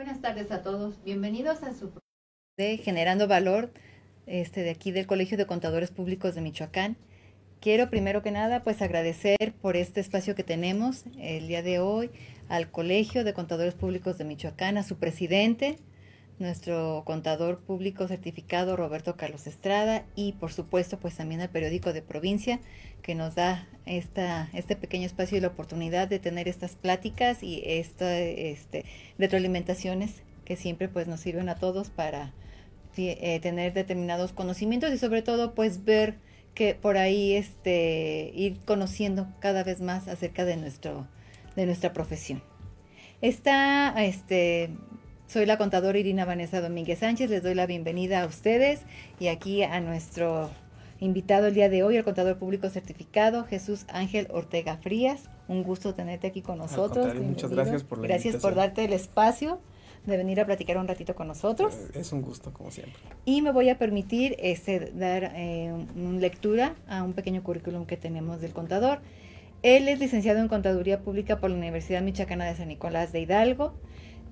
Buenas tardes a todos. Bienvenidos a su de Generando Valor este de aquí del Colegio de Contadores Públicos de Michoacán. Quiero primero que nada pues agradecer por este espacio que tenemos el día de hoy al Colegio de Contadores Públicos de Michoacán, a su presidente, nuestro contador público certificado Roberto Carlos Estrada y por supuesto pues también al periódico de provincia que nos da esta, este pequeño espacio y la oportunidad de tener estas pláticas y esta este, retroalimentaciones que siempre pues nos sirven a todos para eh, tener determinados conocimientos y sobre todo pues ver que por ahí este, ir conociendo cada vez más acerca de, nuestro, de nuestra profesión. Está este, soy la contadora Irina Vanessa Domínguez Sánchez. Les doy la bienvenida a ustedes y aquí a nuestro invitado el día de hoy, el contador público certificado Jesús Ángel Ortega Frías. Un gusto tenerte aquí con nosotros. Muchas gracias por la Gracias por darte el espacio de venir a platicar un ratito con nosotros. Eh, es un gusto, como siempre. Y me voy a permitir este, dar eh, lectura a un pequeño currículum que tenemos del contador. Él es licenciado en Contaduría Pública por la Universidad Michoacana de San Nicolás de Hidalgo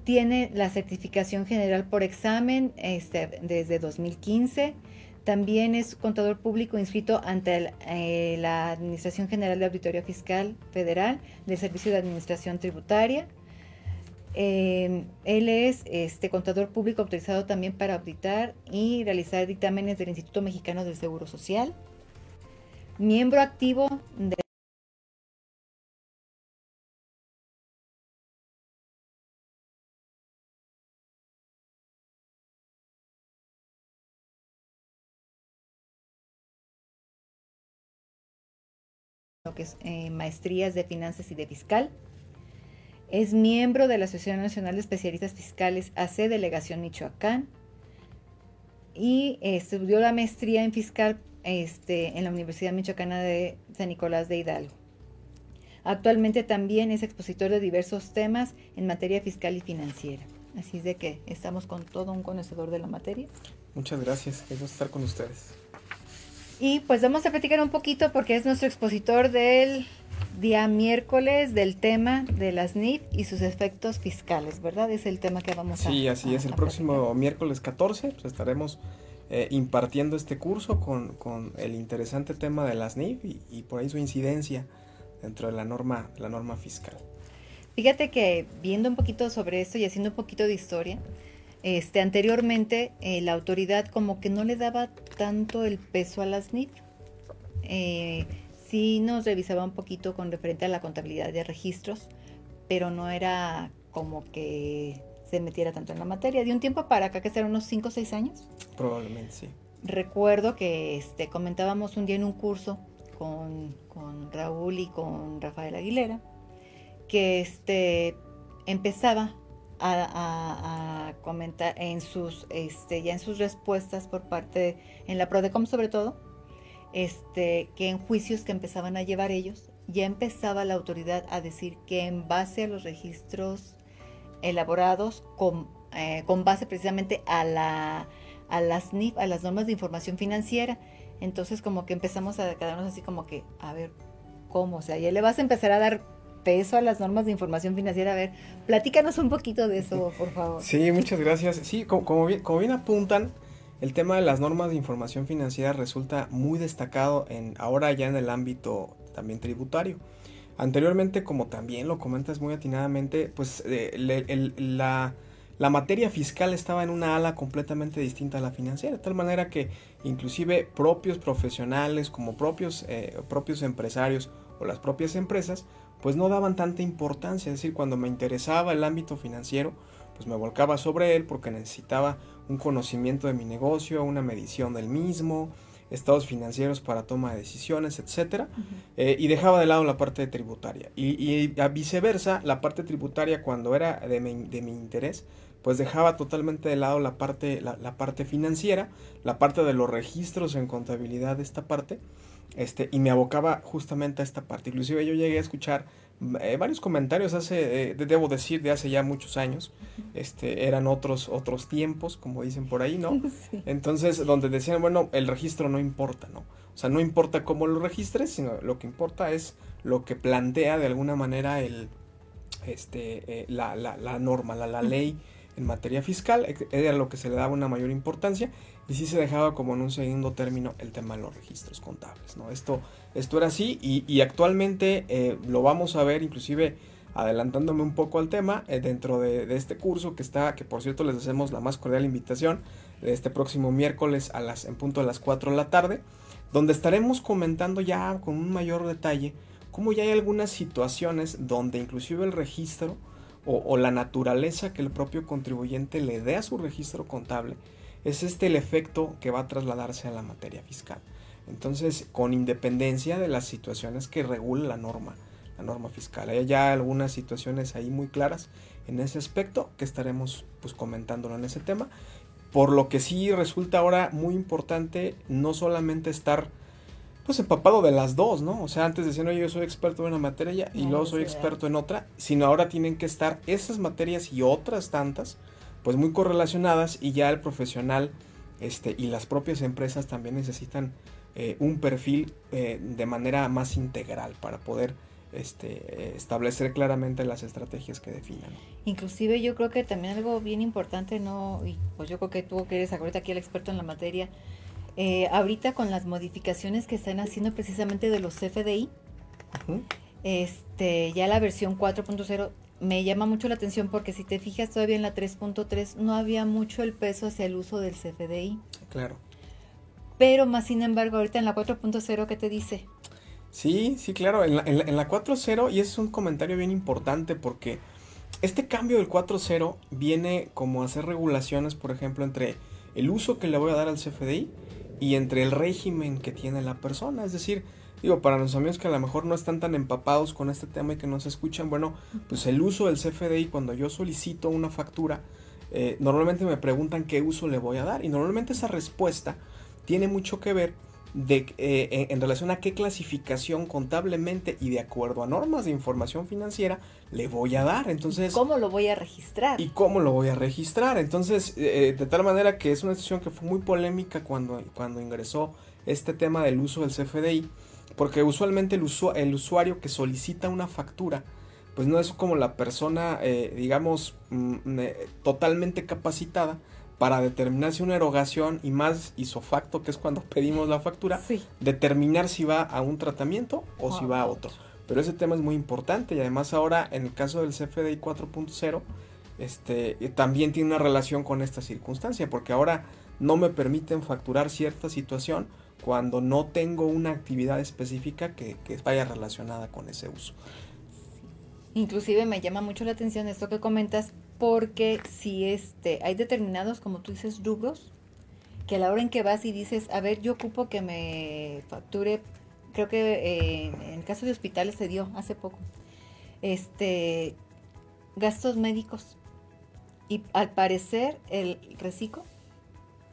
tiene la certificación general por examen este, desde 2015. También es contador público inscrito ante eh, la Administración General de Auditoría Fiscal Federal del Servicio de Administración Tributaria. Eh, él es este, contador público autorizado también para auditar y realizar dictámenes del Instituto Mexicano del Seguro Social. Miembro activo de que es eh, maestrías de finanzas y de fiscal. Es miembro de la Asociación Nacional de Especialistas Fiscales AC Delegación Michoacán y estudió la maestría en fiscal este, en la Universidad Michoacana de San Nicolás de Hidalgo. Actualmente también es expositor de diversos temas en materia fiscal y financiera. Así es de que estamos con todo un conocedor de la materia. Muchas gracias, es gusto estar con ustedes. Y pues vamos a platicar un poquito porque es nuestro expositor del día miércoles del tema de las NIF y sus efectos fiscales, ¿verdad? Es el tema que vamos a Sí, así es. El próximo miércoles 14 pues estaremos eh, impartiendo este curso con, con, el interesante tema de las NIF y, y, por ahí su incidencia dentro de la norma, la norma fiscal. Fíjate que viendo un poquito sobre esto y haciendo un poquito de historia, este, anteriormente eh, la autoridad como que no le daba tanto el peso a las NIF. Eh, sí nos revisaba un poquito con referente a la contabilidad de registros, pero no era como que se metiera tanto en la materia. De un tiempo para acá, que serán unos 5 o 6 años. Probablemente sí. Recuerdo que este, comentábamos un día en un curso con, con Raúl y con Rafael Aguilera, que este, empezaba a, comentar en sus, este, ya en sus respuestas por parte, en la PRODECOM sobre todo, este, que en juicios que empezaban a llevar ellos, ya empezaba la autoridad a decir que en base a los registros elaborados con, eh, con base precisamente a, la, a las NIF, a las normas de información financiera, entonces como que empezamos a quedarnos así como que, a ver, ¿cómo? O sea, ya le vas a empezar a dar peso a las normas de información financiera. A ver, platícanos un poquito de eso, por favor. Sí, muchas gracias. Sí, como, bien, como bien apuntan, el tema de las normas de información financiera resulta muy destacado en ahora ya en el ámbito también tributario. Anteriormente, como también lo comentas muy atinadamente, pues eh, la, la, materia fiscal estaba en una ala completamente distinta a la financiera, de tal manera que inclusive propios profesionales como propios, eh, propios empresarios o las propias empresas pues no daban tanta importancia, es decir, cuando me interesaba el ámbito financiero, pues me volcaba sobre él porque necesitaba un conocimiento de mi negocio, una medición del mismo, estados financieros para toma de decisiones, etcétera, eh, y dejaba de lado la parte tributaria. Y, a viceversa, la parte tributaria cuando era de mi, de mi, interés, pues dejaba totalmente de lado la parte, la, la, parte financiera, la parte de los registros en contabilidad de esta parte, este, y me abocaba justamente a esta parte. Inclusive yo llegué a escuchar eh, varios comentarios hace, eh, debo decir, de hace ya muchos años. Este, eran otros, otros tiempos, como dicen por ahí, ¿no? Entonces, donde decían, bueno, el registro no importa, ¿no? O sea, no importa cómo lo registres, sino lo que importa es lo que plantea de alguna manera el, este, eh, la, la, la, norma, la, la ley en materia fiscal, era lo que se le daba una mayor importancia y sí se dejaba como en un segundo término el tema de los registros contables. ¿no? Esto, esto era así y, actualmente eh, lo vamos a ver inclusive adelantándome un poco al tema eh, dentro de, este curso que está, que por cierto les hacemos la más cordial invitación de este próximo miércoles a las, en punto de las 4 de la tarde, donde estaremos comentando ya con un mayor detalle cómo ya hay algunas situaciones donde inclusive el registro o, la naturaleza que el propio contribuyente le dé a su registro contable es este el efecto que va a trasladarse a la materia fiscal. Entonces, con independencia de las situaciones que regula la norma, la norma fiscal. Hay ya algunas situaciones ahí muy claras en ese aspecto que estaremos pues comentándolo en ese tema. Por lo que sí resulta ahora muy importante no solamente estar pues empapado de las dos, ¿no? O sea, antes decían, oye, yo soy experto en una materia y luego soy experto en otra, sino ahora tienen que estar esas materias y otras tantas pues muy correlacionadas y ya el profesional este, y las propias empresas también necesitan eh, un perfil eh, de manera más integral para poder este, establecer claramente las estrategias que definan. Inclusive yo creo que también algo bien importante, ¿no? Y pues yo creo que tú que eres ahorita aquí el experto en la materia, eh, ahorita con las modificaciones que están haciendo precisamente de los CFDI, este, ya la versión 4.0 me llama mucho la atención porque si te fijas todavía en la 3.3 no había mucho el peso hacia el uso del CFDI. Claro. Pero más sin embargo, ahorita en la 4.0, ¿qué te dice? Sí, sí, claro, en la, en la, 4.0, y es un comentario bien importante porque este cambio del 4.0 viene como a hacer regulaciones, por ejemplo, entre el uso que le voy a dar al CFDI y entre el régimen que tiene la persona. Es decir, digo, para los amigos que a lo mejor no están tan empapados con este tema y que no se escuchan, bueno, pues el uso del CFDI, cuando yo solicito una factura, eh, normalmente me preguntan qué uso le voy a dar y normalmente esa respuesta tiene mucho que ver de, eh, en relación a qué clasificación contablemente y de acuerdo a normas de información financiera le voy a dar. Entonces, ¿cómo lo voy a registrar? Y cómo lo voy a registrar. Entonces, eh, de tal manera que es una decisión que fue muy polémica cuando, cuando ingresó este tema del uso del CFDI porque usualmente el, usuario que solicita una factura, pues no es como la persona, eh, digamos, mm, eh, totalmente capacitada para determinar si una erogación y más isofacto, que es cuando pedimos la factura, determinar si va a un tratamiento o si va a otro. Pero ese tema es muy importante y además ahora en el caso del CFDI 4.0, este, también tiene una relación con esta circunstancia, porque ahora no me permiten facturar cierta situación cuando no tengo una actividad específica que, vaya relacionada con ese uso. Inclusive me llama mucho la atención esto que comentas porque si este hay determinados como tú dices rubros que a la hora en que vas y dices a ver yo ocupo que me facture creo que eh, en el caso de hospitales se dio hace poco este gastos médicos y al parecer el reciclo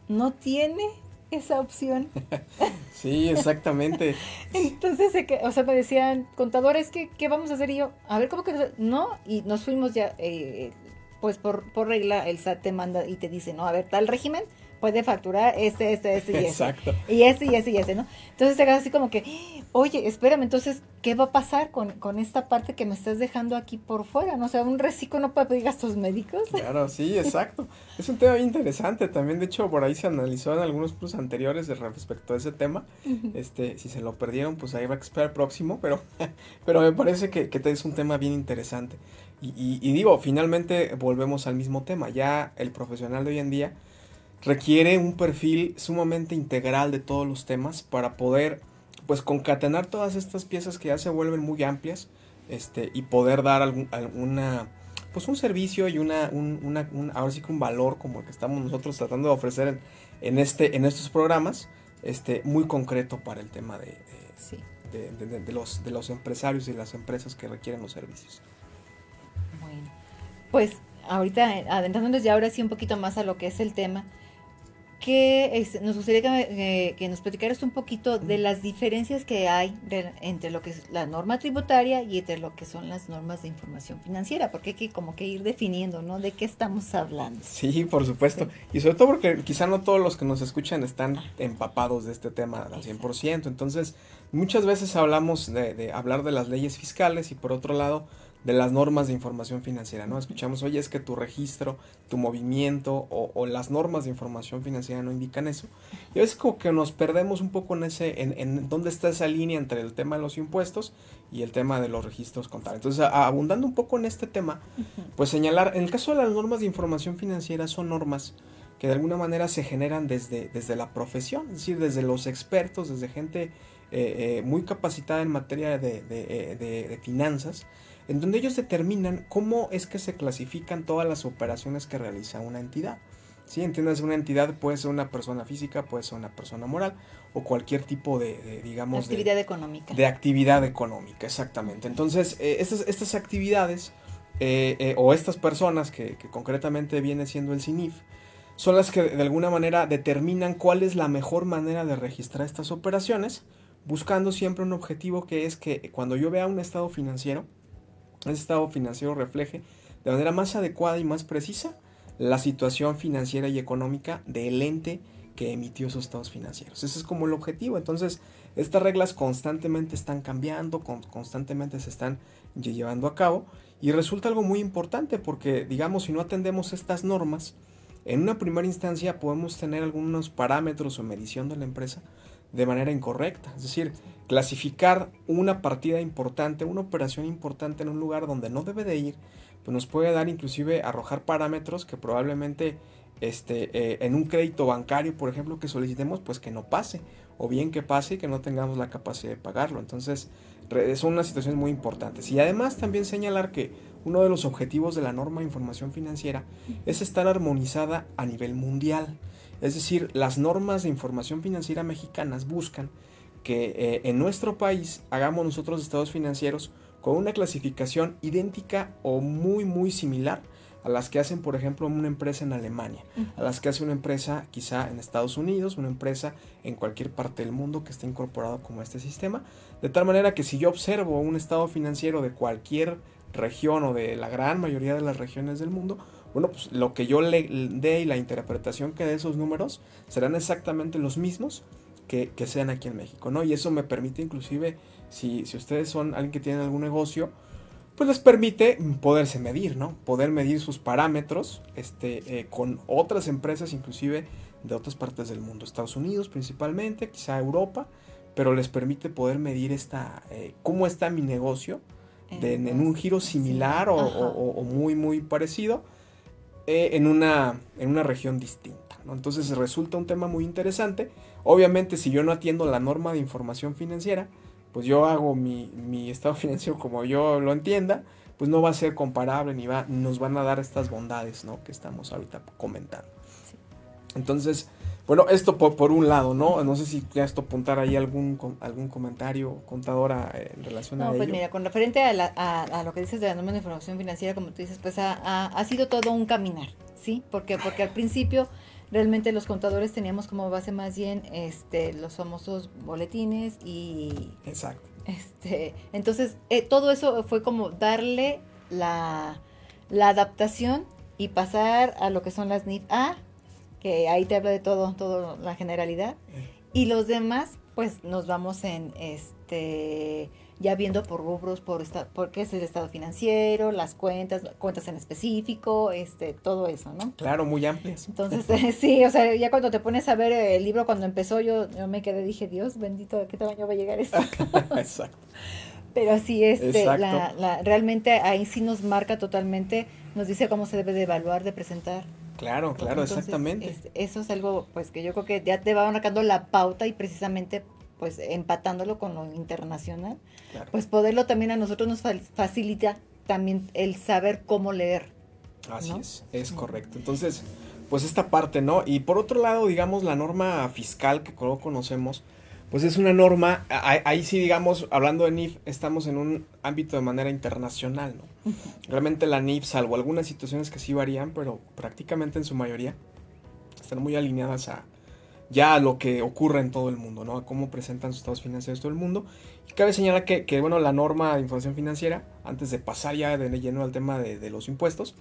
no tiene esa opción. sí, exactamente. Entonces, o sea, me decían, contadores, ¿qué, ¿qué, vamos a hacer? Y yo, a ver, ¿cómo que no? Y nos fuimos ya, eh, pues por, por regla, el SAT te manda y te dice, no, a ver, tal régimen, puede facturar este, este, este y este. Exacto. Y este y este y este, ¿no? Entonces te quedas así como que, oye, espérame, entonces, ¿qué va a pasar con, con esta parte que me estás dejando aquí por fuera? ¿no? O sea, un reciclo no puede pedir gastos médicos. Claro, sí, exacto. es un tema bien interesante. También, de hecho, por ahí se analizó en algunos plus anteriores respecto a ese tema. Este, si se lo perdieron, pues ahí va a esperar el próximo, pero, pero me parece que, que es un tema bien interesante. Y, y, y digo, finalmente volvemos al mismo tema. Ya el profesional de hoy en día requiere un perfil sumamente integral de todos los temas para poder pues concatenar todas estas piezas que ya se vuelven muy amplias este, y poder dar algún, alguna pues un servicio y una, un, una ahora sí que un valor como el que estamos nosotros tratando de ofrecer en, este, en estos programas este, muy concreto para el tema de, de, los, de los empresarios y las empresas que requieren los servicios. Pues ahorita adentrándonos ya ahora sí un poquito más a lo que es el tema, que nos gustaría que, que, nos platicaras un poquito de las diferencias que hay entre lo que es la norma tributaria y entre lo que son las normas de información financiera, porque hay que como que ir definiendo, ¿no? De qué estamos hablando. Sí, por supuesto. Y sobre todo porque quizá no todos los que nos escuchan están empapados de este tema al 100%. Entonces, muchas veces hablamos de, de hablar de las leyes fiscales y por otro lado, de las normas de información financiera, ¿no? Escuchamos, oye, es que tu registro, tu movimiento o, las normas de información financiera no indican eso. Y es como que nos perdemos un poco en ese, en, en dónde está esa línea entre el tema de los impuestos y el tema de los registros contables. Entonces, abundando un poco en este tema, pues señalar, en el caso de las normas de información financiera son normas que de alguna manera se generan desde, desde la profesión, es decir, desde los expertos, desde gente eh, eh, muy capacitada en materia de, de, de finanzas, en donde ellos determinan cómo es que se clasifican todas las operaciones que realiza una entidad. ¿Sí? Entiendes, una entidad puede ser una persona física, puede ser una persona moral o cualquier tipo de, digamos... Actividad económica. De actividad económica, exactamente. Entonces, eh, estas, estas actividades eh, eh, o estas personas que, que, concretamente viene siendo el CINIF, son las que de alguna manera determinan cuál es la mejor manera de registrar estas operaciones, buscando siempre un objetivo que es que cuando yo vea un estado financiero, ese estado financiero refleje de manera más adecuada y más precisa la situación financiera y económica del ente que emitió esos estados financieros. Ese es como el objetivo. Entonces, estas reglas constantemente están cambiando, constantemente se están llevando a cabo y resulta algo muy importante porque, digamos, si no atendemos estas normas, en una primera instancia podemos tener algunos parámetros o medición de la empresa de manera incorrecta. Es decir, clasificar una partida importante, una operación importante en un lugar donde no debe de ir, pues nos puede dar inclusive arrojar parámetros que probablemente este, eh, en un crédito bancario, por ejemplo, que solicitemos, pues que no pase, o bien que pase y que no tengamos la capacidad de pagarlo. Entonces, son unas situaciones muy importantes. Y además también señalar que uno de los objetivos de la norma de información financiera es estar armonizada a nivel mundial. Es decir, las normas de información financiera mexicanas buscan que eh, en nuestro país hagamos nosotros estados financieros con una clasificación idéntica o muy muy similar a las que hacen, por ejemplo, una empresa en Alemania, a las que hace una empresa quizá en Estados Unidos, una empresa en cualquier parte del mundo que esté incorporado como este sistema, de tal manera que si yo observo un estado financiero de cualquier región o de la gran mayoría de las regiones del mundo, bueno, pues lo que yo le dé y la interpretación que dé esos números serán exactamente los mismos que, sean aquí en México, ¿no? Y eso me permite inclusive, si, si ustedes son alguien que tiene algún negocio, pues les permite poderse medir, ¿no? Poder medir sus parámetros este, eh, con otras empresas, inclusive de otras partes del mundo, Estados Unidos principalmente, quizá Europa, pero les permite poder medir esta, eh, cómo está mi negocio en un giro similar o, muy, muy parecido eh, en, una, en una región distinta. ¿no? Entonces resulta un tema muy interesante. Obviamente si yo no atiendo la norma de información financiera, pues yo hago mi, mi estado financiero como yo lo entienda, pues no va a ser comparable ni va, nos van a dar estas bondades ¿no? que estamos ahorita comentando. Entonces, bueno, esto por, un lado, ¿no? No sé si quieres apuntar ahí algún, algún comentario, contadora, eh, en relación a No, pues mira, con referente a, a, lo que dices de la norma de información financiera, como tú dices, pues ha, ha, sido todo un caminar, ¿sí? Porque, porque al principio realmente los contadores teníamos como base más bien este, los famosos boletines y... Exacto. Este, entonces, eh, todo eso fue como darle la, la adaptación y pasar a lo que son las NIF A, que ahí te habla de todo, todo la generalidad. Y los demás, pues nos vamos en este ya viendo por rubros, por esta, por qué es el estado financiero, las cuentas, cuentas en específico, este, todo eso, ¿no? Claro, muy amplias. Entonces, sí, o sea, ya cuando te pones a ver el libro cuando empezó, yo, yo me quedé, dije, Dios bendito, ¿de qué tamaño va a llegar esto? Exacto. Pero sí, este, la, la, realmente ahí sí nos marca totalmente, nos dice cómo se debe de evaluar, de presentar. Claro, claro, exactamente. eso es algo pues que yo creo que ya te va marcando la pauta y precisamente pues empatándolo con lo internacional, pues poderlo también a nosotros nos facilita también el saber cómo leer. Así es, es correcto. Entonces, pues esta parte, ¿no? Y por otro lado, digamos, la norma fiscal que conocemos, pues es una norma, ahí sí, digamos, hablando de NIF, estamos en un ámbito de manera internacional, ¿no? Realmente la NIF, salvo algunas situaciones que sí varían, pero prácticamente en su mayoría, están muy alineadas a, ya lo que ocurre en todo el mundo, ¿no? A cómo presentan sus estados financieros todo el mundo. Y cabe señalar que, que, bueno, la norma de información financiera, antes de pasar ya de lleno al tema de, los impuestos,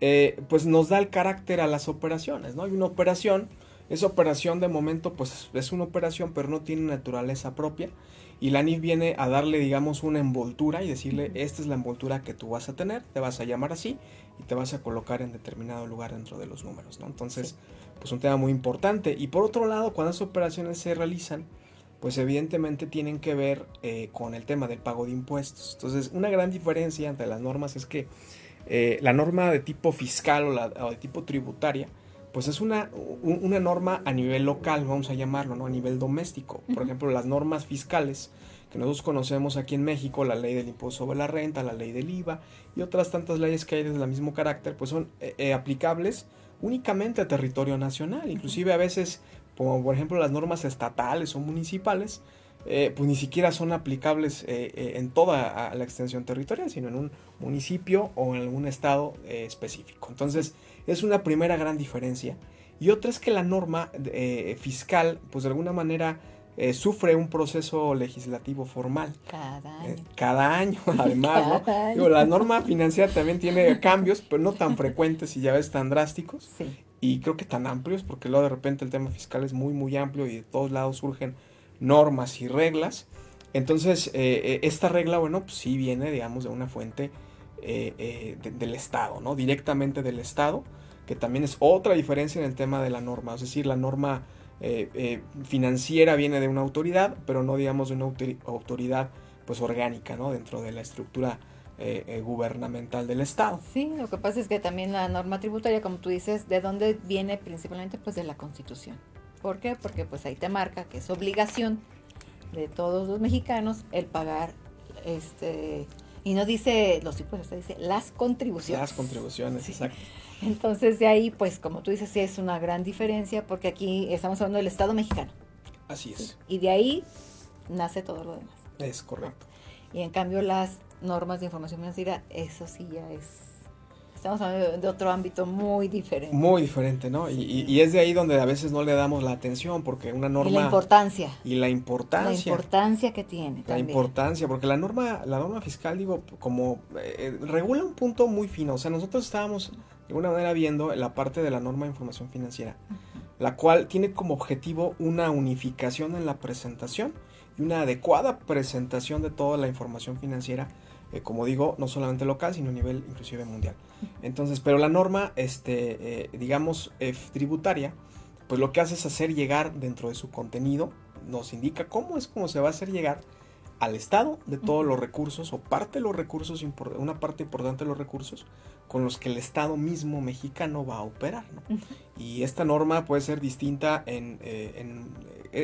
eh, pues nos da el carácter a las operaciones, ¿no? Hay una operación, esa operación de momento, pues es una operación, pero no tiene naturaleza propia. Y la NIF viene a darle, digamos, una envoltura y decirle, esta es la envoltura que tú vas a tener, te vas a llamar así y te vas a colocar en determinado lugar dentro de los números, ¿no? Entonces pues un tema muy importante. Y por otro lado, cuando esas operaciones se realizan, pues evidentemente tienen que ver eh, con el tema del pago de impuestos. Entonces, una gran diferencia entre las normas es que eh, la norma de tipo fiscal o, la, de tipo tributaria, pues es una, una, norma a nivel local, vamos a llamarlo, ¿no? A nivel doméstico. Por ejemplo, las normas fiscales que nosotros conocemos aquí en México, la ley del impuesto sobre la renta, la ley del IVA y otras tantas leyes que hay del mismo carácter, pues son eh, aplicables únicamente a territorio nacional. Inclusive a veces, como por ejemplo las normas estatales o municipales, eh, pues ni siquiera son aplicables eh, eh, en toda la extensión territorial, sino en un municipio o en algún estado específico. Entonces, es una primera gran diferencia. Y otra es que la norma fiscal, pues de alguna manera, eh, sufre un proceso legislativo formal. Cada eh, año. cada año, además, ¿no? la norma financiera también tiene cambios, pero no tan frecuentes y ya ves tan drásticos. Sí. Y creo que tan amplios, porque luego de repente el tema fiscal es muy, muy amplio y de todos lados surgen normas y reglas. Entonces, eh, esta regla, bueno, pues sí viene, digamos, de una fuente del Estado, ¿no? Directamente del Estado, que también es otra diferencia en el tema de la norma. Es decir, la norma eh, eh, financiera viene de una autoridad, pero no digamos de una autoridad pues orgánica, ¿no? Dentro de la estructura eh, gubernamental del Estado. Sí, lo que pasa es que también la norma tributaria, como tú dices, ¿de dónde viene principalmente? Pues de la Constitución. ¿Por qué? Porque pues ahí te marca que es obligación de todos los mexicanos el pagar este y no dice los impuestos, dice las contribuciones. Las contribuciones, exacto. Entonces de ahí, pues como tú dices, sí es una gran diferencia porque aquí estamos hablando del Estado mexicano. Así es. Y de ahí nace todo lo demás. Es correcto. Y en cambio las normas de información financiera, eso sí ya es Estamos hablando de otro ámbito muy diferente. Muy diferente, ¿no? Y, y, es de ahí donde a veces no le damos la atención, porque una norma... Y la importancia. Y la importancia. La importancia que tiene. La importancia, porque la norma, la norma fiscal, digo, como eh, regula un punto muy fino. O sea, nosotros estábamos de alguna manera viendo la parte de la norma de información financiera, la cual tiene como objetivo una unificación en la presentación y una adecuada presentación de toda la información financiera eh, como digo, no solamente local, sino a nivel inclusive mundial. Entonces, pero la norma, este, eh, digamos, eh, tributaria, pues lo que hace es hacer llegar dentro de su contenido, nos indica cómo es como se va a hacer llegar al Estado de todos los recursos o parte de los recursos, una parte importante de los recursos con los que el Estado mismo mexicano va a operar. Y esta norma puede ser distinta en,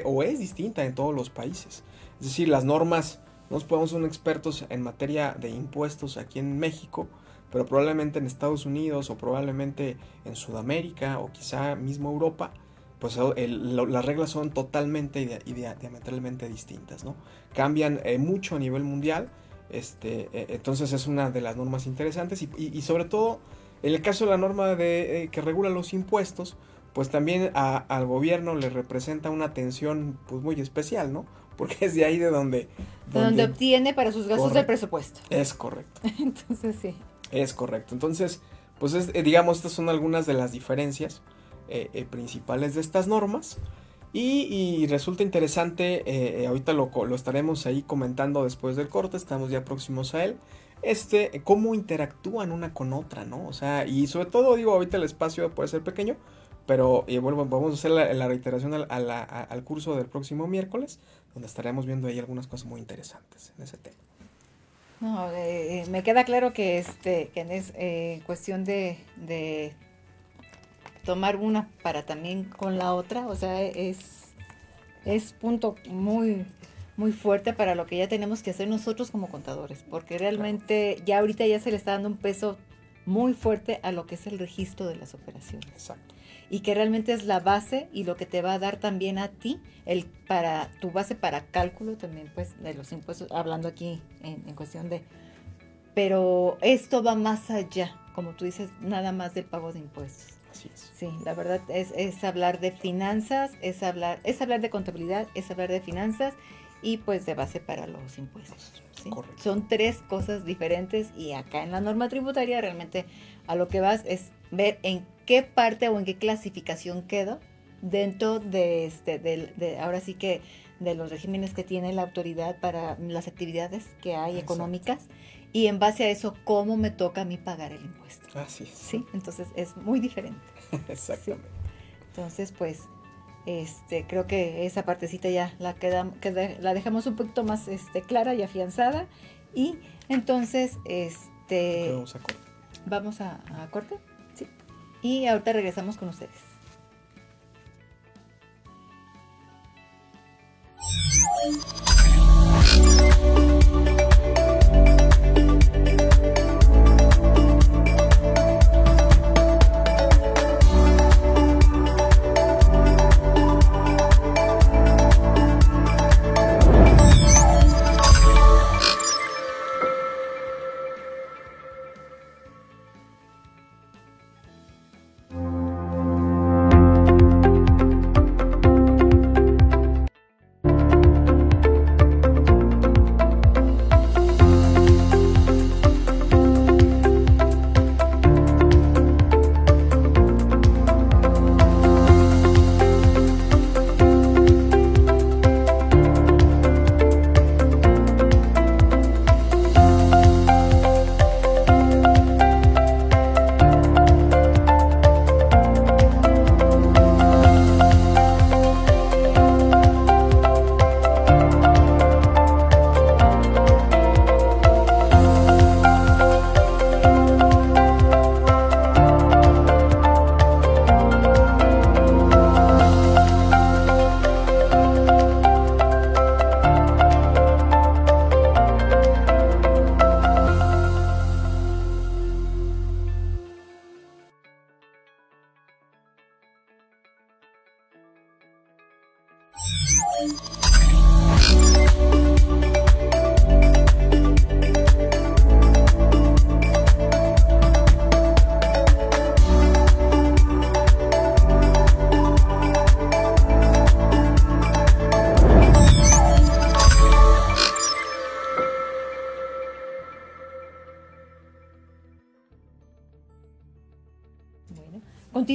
o es distinta en todos los países. Es decir, las normas nos podemos ser expertos en materia de impuestos aquí en México, pero probablemente en Estados Unidos o probablemente en Sudamérica o quizá mismo Europa, pues las reglas son totalmente y, diametralmente distintas, ¿no? Cambian eh, mucho a nivel mundial, este, e, entonces es una de las normas interesantes y, sobre todo en el caso de la norma de, eh, que regula los impuestos, pues también al gobierno le representa una atención pues muy especial, ¿no? Porque es de ahí de donde... Donde, obtiene para sus gastos del presupuesto. Es correcto. Entonces sí. Es correcto. Entonces, pues eh, digamos, estas son algunas de las diferencias eh, principales de estas normas. Y, resulta interesante, ahorita lo, lo, estaremos ahí comentando después del corte, estamos ya próximos a él, este, cómo interactúan una con otra, ¿no? O sea, y sobre todo, digo, ahorita el espacio puede ser pequeño, pero y bueno, vamos a hacer la, reiteración al, curso del próximo miércoles, donde estaremos viendo ahí algunas cosas muy interesantes en ese tema. No, eh, eh, me queda claro que este que es eh, cuestión de, tomar una para también con la otra, o sea, es, es punto muy muy fuerte para lo que ya tenemos que hacer nosotros como contadores, porque realmente ya ahorita ya se le está dando un peso muy fuerte a lo que es el registro de las operaciones. Exacto. Y que realmente es la base y lo que te va a dar también a ti, el para tu base para cálculo también, pues, de los impuestos, hablando aquí en, en cuestión de... Pero esto va más allá, como tú dices, nada más del pago de impuestos. Así es. Sí, la verdad es, es hablar de finanzas, es hablar, es hablar de contabilidad, es hablar de finanzas y pues de base para los impuestos. ¿sí? Correcto. Son tres cosas diferentes y acá en la norma tributaria realmente a lo que vas es ver en qué parte o en qué clasificación quedo dentro de este, del- de, ahora sí que de los regímenes que tiene la autoridad para las actividades que hay Exacto. económicas y en base a eso cómo me toca a mí pagar el impuesto. Así es. Sí, entonces es muy diferente. Exactamente. Entonces, pues, este, creo que esa partecita ya la queda, queda- la dejamos un poquito más este, clara y afianzada. Y entonces, este, Vamos a cortar. vamos a, a corte. Sí. Y ahorita regresamos con ustedes.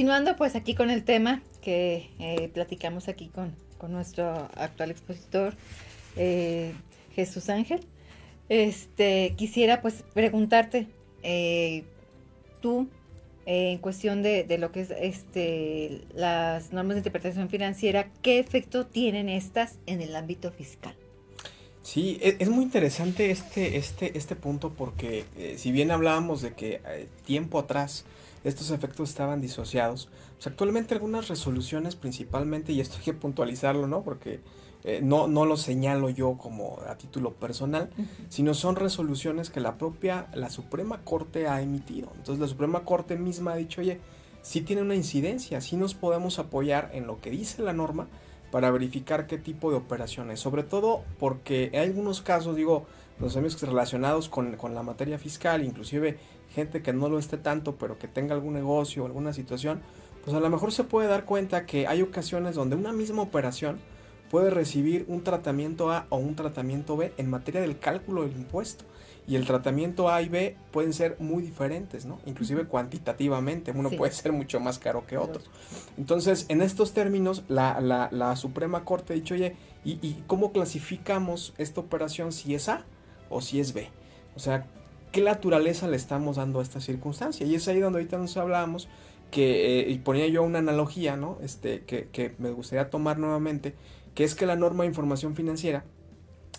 Continuando pues aquí con el tema que eh, platicamos aquí con, con nuestro actual expositor eh, Jesús Ángel, este quisiera pues preguntarte eh, tú en cuestión de, de lo que es este las normas de interpretación financiera, ¿qué efecto tienen estas en el ámbito fiscal? Sí, e- es, muy interesante este, este, este punto porque si bien hablábamos de que tiempo atrás estos efectos estaban disociados, pues actualmente algunas resoluciones principalmente, y esto hay que puntualizarlo, ¿no? Porque eh, no, no lo señalo yo como a título personal, sino son resoluciones que la propia, la Suprema Corte ha emitido. Entonces la Suprema Corte misma ha dicho, oye, sí tiene una incidencia, sí nos podemos apoyar en lo que dice la norma para verificar qué tipo de operaciones, sobre todo porque hay algunos casos, digo, los amigos relacionados con, con la materia fiscal, inclusive gente que no lo esté tanto, pero que tenga algún negocio o alguna situación, pues a lo mejor se puede dar cuenta que hay ocasiones donde una misma operación puede recibir un tratamiento A o un tratamiento B en materia del cálculo del impuesto. Y el tratamiento A y B pueden ser muy diferentes, ¿no? Inclusive cuantitativamente, uno Sí. puede ser mucho más caro que otro. Entonces, en estos términos, la, la- la Suprema Corte ha dicho, oye, ¿y, y cómo clasificamos esta operación si es A o si es B? O sea, ¿qué naturaleza le estamos dando a esta circunstancia? Y es ahí donde ahorita nos hablábamos que, eh, y ponía yo una analogía, ¿no? Este, que, que me gustaría tomar nuevamente, que es que la norma de información financiera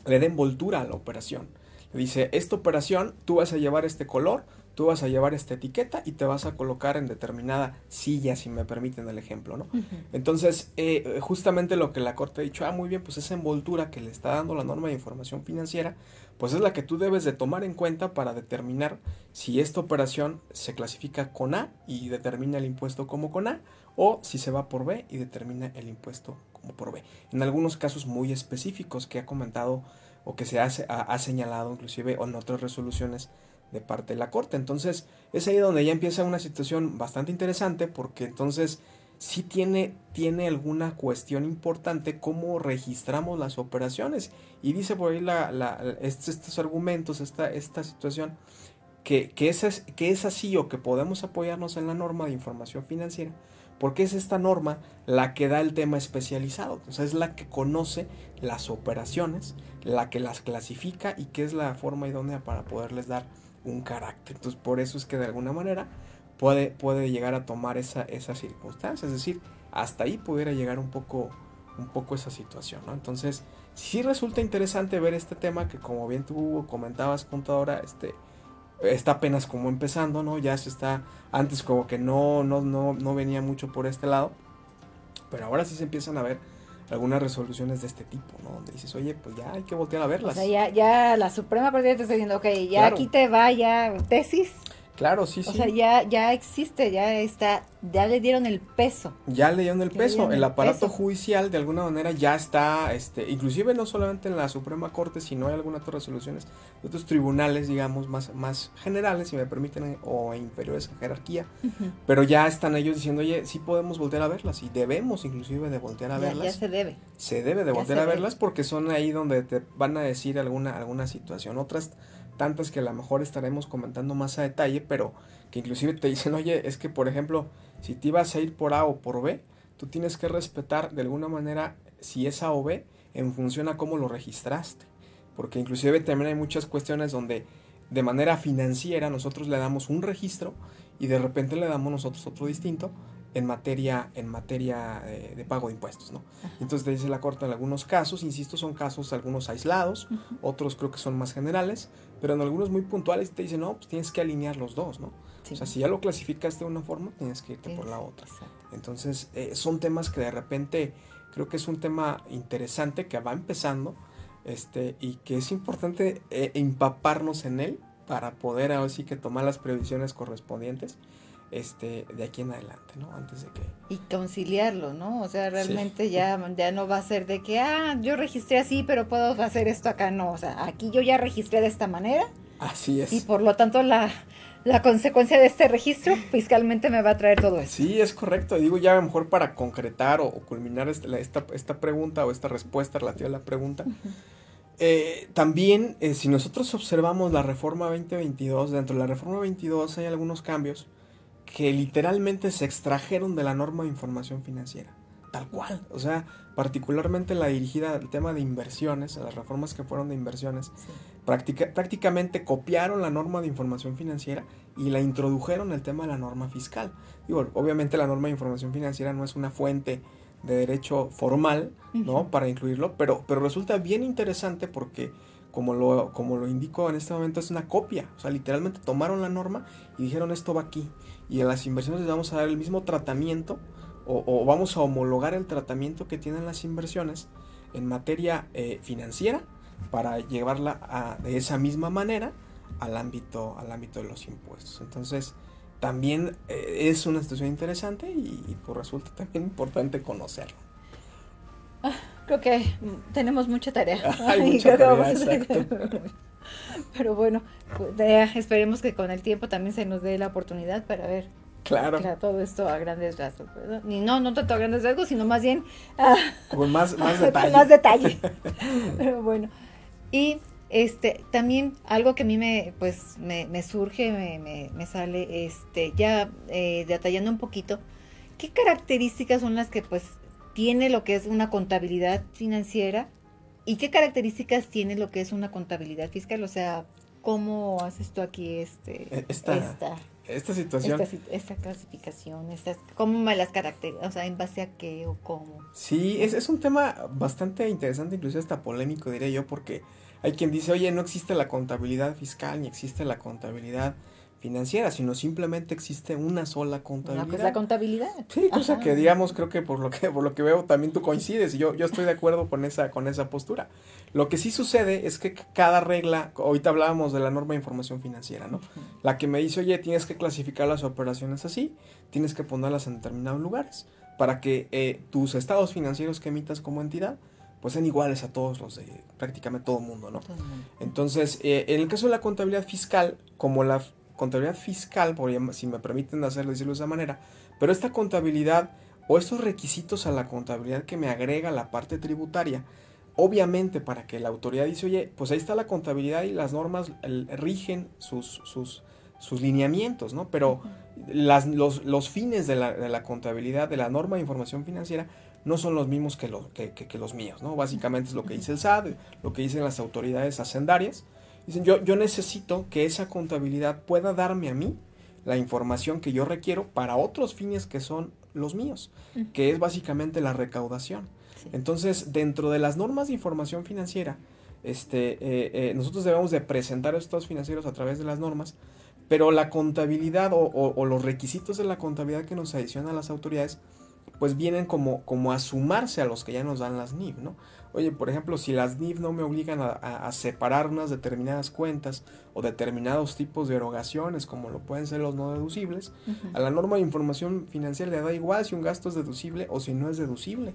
le da envoltura a la operación. Le dice, esta operación, tú vas a llevar este color, tú vas a llevar esta etiqueta y te vas a colocar en determinada silla, si me permiten el ejemplo, ¿no? Entonces, eh, justamente lo que la Corte ha dicho, ah, muy bien, pues esa envoltura que le está dando la norma de información financiera, pues es la que tú debes de tomar en cuenta para determinar si esta operación se clasifica con A y determina el impuesto como con A, o si se va por B y determina el impuesto como por B. En algunos casos muy específicos que ha comentado o que se ha, ha señalado inclusive en otras resoluciones de parte de la Corte. Entonces es ahí donde ya empieza una situación bastante interesante porque entonces sí tiene, tiene alguna cuestión importante cómo registramos las operaciones. Y dice por ahí la, estos, argumentos, esta, esta situación, que, que, es, que es así o que podemos apoyarnos en la norma de información financiera, porque es esta norma la que da el tema especializado, o sea, es la que conoce las operaciones, la que las clasifica y que es la forma idónea para poderles dar un carácter. Entonces, por eso es que de alguna manera puede, puede llegar a tomar esa, esa circunstancia. Es decir, hasta ahí pudiera llegar un poco, un poco esa situación. Entonces, sí resulta interesante ver este tema que como bien tú comentabas, contadora, este está apenas como empezando, ¿no? Ya se está, antes como que no, no, no, no venía mucho por este lado, pero ahora sí se empiezan a ver algunas resoluciones de este tipo, ¿no? Donde dices, oye, pues ya hay que voltear a verlas. O sea, ya, ya la Suprema Corte te está diciendo, ok, ya aquí te va ya tesis Claro, sí, sí. O sea, ya, ya existe, ya está, ya le dieron el peso. Ya le dieron el peso. el, aparato judicial de alguna manera ya está, este, inclusive no solamente en la Suprema Corte, sino hay algunas otras resoluciones de otros tribunales, digamos, más, más generales, si me permiten, o inferiores en jerarquía. Pero ya están ellos diciendo, oye, sí podemos voltear a verlas y debemos inclusive de voltear a verlas. Ya se debe. Se debe de voltear a verlas porque son ahí donde te van a decir alguna, alguna situación. Otras tantas que a lo mejor estaremos comentando más a detalle, pero que inclusive te dicen, oye, es que por ejemplo, si te ibas a ir por A o por B, tú tienes que respetar de alguna manera si es A o B en función a cómo lo registraste. Porque inclusive también hay muchas cuestiones donde de manera financiera nosotros le damos un registro y de repente le damos nosotros otro distinto en materia, en materia eh, de pago de impuestos, ¿no? Entonces te dice la Corte en algunos casos, insisto, son casos algunos aislados, otros creo que son más generales, pero en algunos muy puntuales te dicen, no, pues tienes que alinear los dos, ¿no? O sea, si ya lo clasificaste de una forma, tienes que irte por la otra. Entonces, eh, son temas que de repente creo que es un tema interesante que va empezando este, y que es importante eh, empaparnos en él para poder ahora sí que tomar las previsiones correspondientes este, de aquí en adelante, ¿no? Antes de que... Y conciliarlo, ¿no? O sea, realmente ya, ya no va a ser de que, ah, yo registré así, pero puedo hacer esto acá, no. O sea, aquí yo ya registré de esta manera. Así es. Y por lo tanto la, la consecuencia de este registro fiscalmente me va a traer todo eso. Sí, es correcto. Digo ya a lo mejor para concretar o, culminar este, esta, esta, pregunta o esta respuesta relativa a la pregunta. Eh, también, eh, si nosotros observamos la reforma 2022, dentro de la reforma 22 hay algunos cambios que literalmente se extrajeron de la norma de información financiera. Tal cual. O sea, particularmente la dirigida al tema de inversiones, a las reformas que fueron de inversiones, prácticamente copiaron la norma de información financiera y la introdujeron el tema de la norma fiscal. Digo, obviamente la norma de información financiera no es una fuente de derecho formal, ¿no? Para incluirlo, pero, pero resulta bien interesante porque como lo, como lo indico en este momento, es una copia. O sea, literalmente tomaron la norma y dijeron esto va aquí. Y en las inversiones les vamos a dar el mismo tratamiento o, vamos a homologar el tratamiento que tienen las inversiones en materia eh, financiera para llevarla de esa misma manera al ámbito, al ámbito de los impuestos. Entonces, también eh, es una situación interesante y, y pues resulta también importante conocerlo. Ah, creo que tenemos mucha tarea. Pero bueno, pues, esperemos que con el tiempo también se nos dé la oportunidad para ver Claro. todo esto a grandes rasgos. Ni no, no tanto a grandes rasgos, sino más bien con más, más detalle. más detalle. Pero bueno. Y este, también algo que a mí me, pues, me, me surge, me, me, sale, este, ya eh, detallando un poquito, ¿qué características son las que pues tiene lo que es una contabilidad financiera y qué características tiene lo que es una contabilidad fiscal. O sea, ¿cómo haces tú aquí este, e, esta, esta, situación? Esta, clasificación, ¿cómo me las caracterizas? O sea, ¿en base a qué o cómo? Sí, es, es un tema bastante interesante, incluso hasta polémico, diría yo, porque hay quien dice, oye, no existe la contabilidad fiscal ni existe la contabilidad financiera, sino simplemente existe una sola contabilidad. Una cosa contabilidad. Sí, cosa que digamos, creo que por lo que por lo que veo también tú coincides y yo, yo estoy de acuerdo con esa con esa postura. Lo que sí sucede es que cada regla, ahorita hablábamos de la norma de información financiera, ¿no? La que me dice, "Oye, tienes que clasificar las operaciones así, tienes que ponerlas en determinados lugares para que eh, tus estados financieros que emitas como entidad pues sean iguales a todos los de prácticamente todo el mundo, ¿no? Entonces, eh, en el caso de la contabilidad fiscal, como la contabilidad fiscal, por, si me permiten hacerlo decirlo de esa manera, pero esta contabilidad o estos requisitos a la contabilidad que me agrega la parte tributaria, obviamente para que la autoridad dice, oye, pues ahí está la contabilidad y las normas rigen sus, sus, sus, lineamientos, ¿no? Pero las, los, los, fines de la, de la, contabilidad, de la norma de información financiera, no son los mismos que, que, que, los míos, ¿no? Básicamente es lo que dice el SAT, lo que dicen las autoridades hacendarias, Dicen, yo, yo necesito que esa contabilidad pueda darme a mí la información que yo requiero para otros fines que son los míos, que es básicamente la recaudación. Entonces, dentro de las normas de información financiera, este, eh, eh, nosotros debemos de presentar estos financieros a través de las normas, pero la contabilidad o, o, los requisitos de la contabilidad que nos adicionan las autoridades, pues vienen como, como a sumarse a los que ya nos dan las NIF, ¿no? Oye, por ejemplo, si las NIF no me obligan a, separar unas determinadas cuentas o determinados tipos de erogaciones, como lo pueden ser los no deducibles, a la norma de información financiera le da igual si un gasto es deducible o si no es deducible.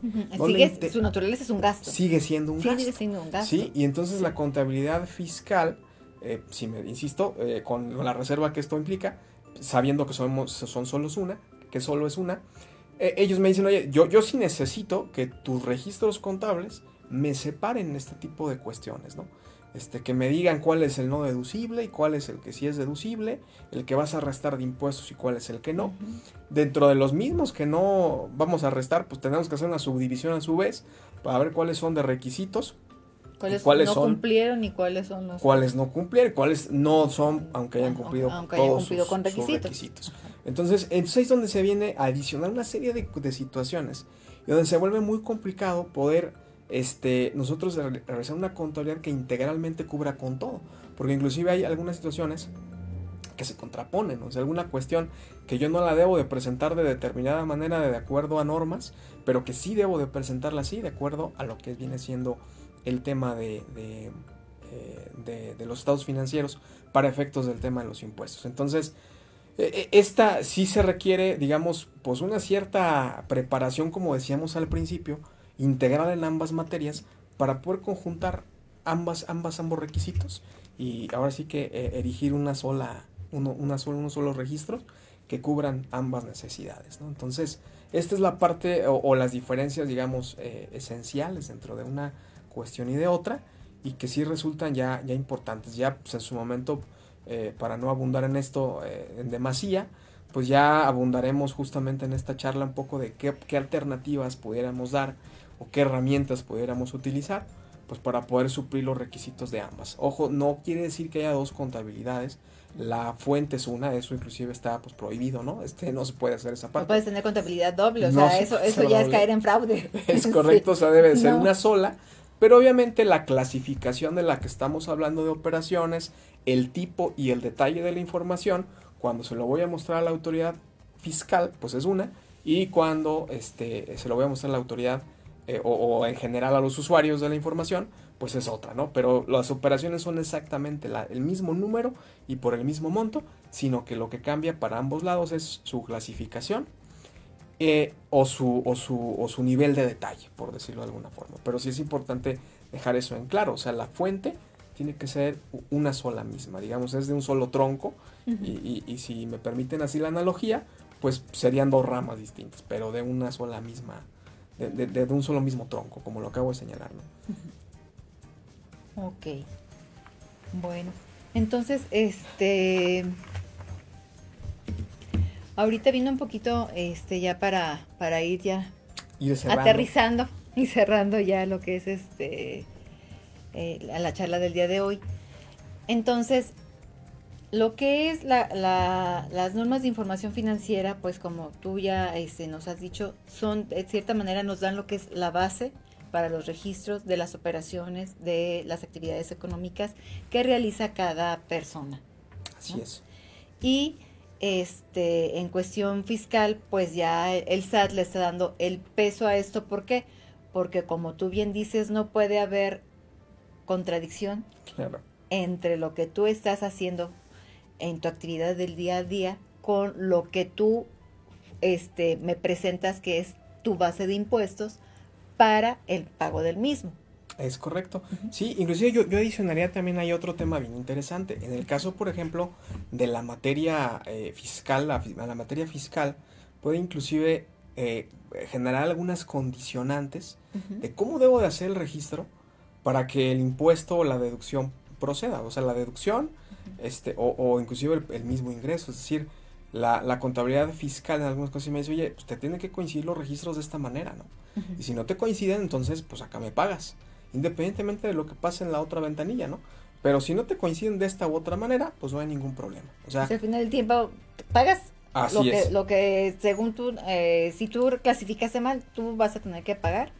su naturaleza es un gasto. Sigue siendo un gasto. Sigue siendo un gasto. Sí, y entonces la contabilidad fiscal, eh, si me insisto, eh, con la reserva que esto implica, sabiendo que somos, son solo una, que solo es una, eh, ellos me dicen, oye, yo, yo sí necesito que tus registros contables me separen este tipo de cuestiones, ¿no? Este, que me digan cuál es el no deducible y cuál es el que sí es deducible, el que vas a restar de impuestos y cuál es el que no. Dentro de los mismos que no vamos a restar, pues tenemos que hacer una subdivisión a su vez para ver cuáles son de requisitos. ¿Cuáles, cuáles no cumplieron y cuáles son los... Cuáles no cumplieron, cuáles no son, aunque hayan cumplido, aunque hayan cumplido con requisitos. Entonces, entonces es donde se viene a adicionar una serie de, de situaciones y donde se vuelve muy complicado poder este, nosotros realizar una contabilidad que integralmente cubra con todo. Porque inclusive hay algunas situaciones que se contraponen, o sea, alguna cuestión que yo no la debo de presentar de determinada manera de, acuerdo a normas, pero que sí debo de presentarla así de acuerdo a lo que viene siendo el tema de, de, eh, los estados financieros para efectos del tema de los impuestos. Entonces, e, e, esta sí se requiere, digamos, pues una cierta preparación, como decíamos al principio, integral en ambas materias para poder conjuntar ambas, ambas, ambos requisitos y ahora sí que eh, erigir una sola, uno, una sola, unos solo registros que cubran ambas necesidades. ¿no? Entonces, esta es la parte o, las diferencias, digamos, eh, esenciales dentro de una cuestión y de otra y que sí resultan ya, ya importantes. Ya pues, en su momento, eh, para no abundar en esto en demasía, pues ya abundaremos justamente en esta charla un poco de qué, qué alternativas pudiéramos dar o qué herramientas pudiéramos utilizar pues para poder suplir los requisitos de ambas. Ojo, no quiere decir que haya dos contabilidades. La fuente es una, eso inclusive está pues prohibido, ¿no? Este no se puede hacer esa parte. No puedes tener contabilidad doble, o sea, eso, eso ya es caer en fraude. Es correcto, o sea, debe ser una sola, pero obviamente la clasificación de la que estamos hablando de operaciones, el tipo y el detalle de la información, cuando se lo voy a mostrar a la autoridad fiscal, pues es una, y cuando este, se lo voy a mostrar a la autoridad eh, o, en general a los usuarios de la información, pues es otra, ¿no? Pero las operaciones son exactamente el mismo número y por el mismo monto, sino que lo que cambia para ambos lados es su clasificación eh, o, su, o, su, o su nivel de detalle, por decirlo de alguna forma. Pero sí es importante dejar eso en claro, o sea, la fuente tiene que ser una sola misma, digamos, es de un solo tronco y, y, si me permiten así la analogía, pues serían dos ramas distintas, pero de una sola misma de, un solo mismo tronco, como lo acabo de señalar. Ok. Bueno, entonces, este... Ahorita vino un poquito, este, ya para, para ir ya aterrizando y cerrando ya lo que es este eh, la charla del día de hoy. Entonces, lo que es las normas de información financiera, pues como tú ya este, nos has dicho, son de cierta manera nos dan lo que es la base para los registros de las operaciones, de las actividades económicas que realiza cada persona. Así es. Y este, en cuestión fiscal, pues ya el SAT le está dando el peso a esto. ¿Por qué? Porque como tú bien dices, no puede haber contradicción entre lo que tú estás haciendo en tu actividad del día a día con lo que tú este, me presentas que es tu base de impuestos para el pago del mismo. Es correcto. Sí, inclusive yo, yo adicionaría también hay otro tema bien interesante. En el caso, por ejemplo, de la materia eh, fiscal, la, la, materia fiscal puede inclusive eh, generar algunas condicionantes de cómo debo de hacer el registro para que el impuesto o la deducción proceda. O sea, la deducción este, o, o inclusive el, mismo ingreso. Es decir, la, la, contabilidad fiscal en algunas cosas me dice, oye, usted tiene que coincidir los registros de esta manera, ¿no? Y si no te coinciden, entonces, pues acá me pagas independientemente de lo que pase en la otra ventanilla, ¿no? Pero si no te coinciden de esta u otra manera, pues no hay ningún problema. O sea, al final del tiempo pagas lo que, lo que según tú, eh, si tú clasificaste mal, tú vas a tener que pagar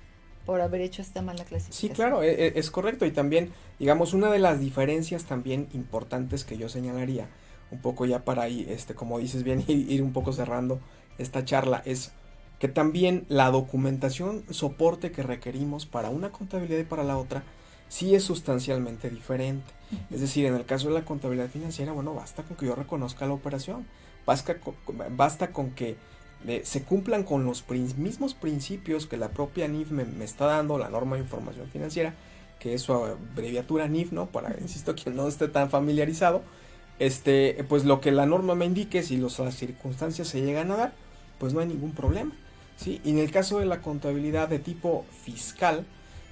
por haber hecho esta mala clasificación. Sí, claro, e, e, es, correcto. Y también, digamos, una de las diferencias también importantes que yo señalaría, un poco ya para ir, este, como dices bien, ir un poco cerrando esta charla, es que también la documentación soporte que requerimos para una contabilidad y para la otra sí es sustancialmente diferente. Es decir, en el caso de la contabilidad financiera, bueno, basta con que yo reconozca la operación, basta con, basta con que eh, se cumplan con los mismos principios que la propia NIF me, está dando, la norma de información financiera, que es su abreviatura NIF, ¿no? Para, insisto, quien no esté tan familiarizado, este, pues lo que la norma me indique, si las circunstancias se llegan a dar, pues no hay ningún problema. ¿sí? Y en el caso de la contabilidad de tipo fiscal,